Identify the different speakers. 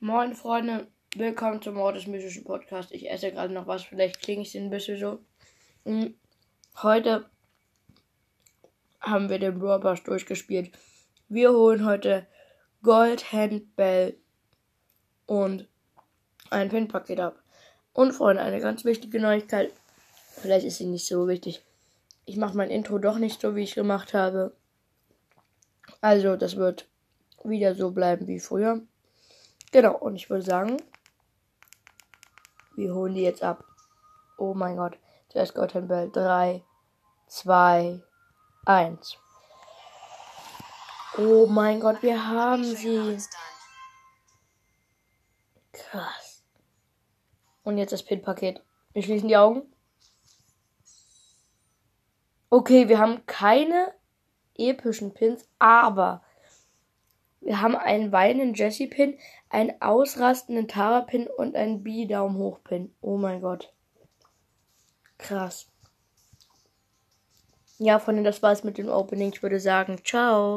Speaker 1: Moin Freunde, willkommen zum Mordes Mystischen Podcast. Ich esse gerade noch was, vielleicht klinge ich ein bisschen so. Hm, heute haben wir den Brawl Pass durchgespielt. Wir holen heute Gold Handbell und ein Pin-Paket ab. Und Freunde, eine ganz wichtige Neuigkeit. Vielleicht ist sie nicht so wichtig. Ich mache mein Intro doch nicht so, wie ich gemacht habe. Also, das wird wieder so bleiben wie früher. Genau, und ich würde sagen, wir holen die jetzt ab. Oh mein Gott. Zuerst Gotham Bell. 3, 2, 1. Oh mein Gott, wir haben sie. Krass. Und jetzt das Pin-Paket. Wir schließen die Augen. Okay, wir haben keine epischen Pins, aber wir haben einen weinenden Jesse-Pin, einen ausrastenden Tara-Pin und einen B-Daumen hoch-Pin. Oh mein Gott. Krass. Ja, Freunde, das war's mit dem Opening. Ich würde sagen, ciao.